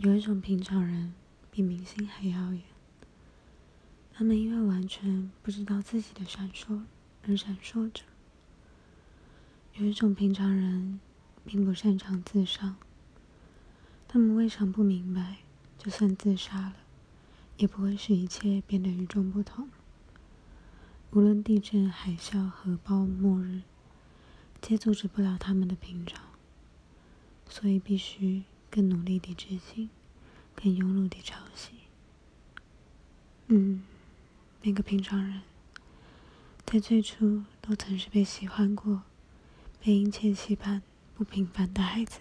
有一种平常人比明星还耀眼，他们因为完全不知道自己的闪烁而闪烁着。有一种平常人并不擅长自伤，他们未尝不明白，就算自杀了，也不会使一切变得与众不同。无论地震、海啸、核爆、末日，皆阻止不了他们的平常，所以必须。更努力地执行，更庸碌地抄袭。嗯，每个平常人，在最初都曾是被喜欢过、被殷切期盼、不平凡的孩子。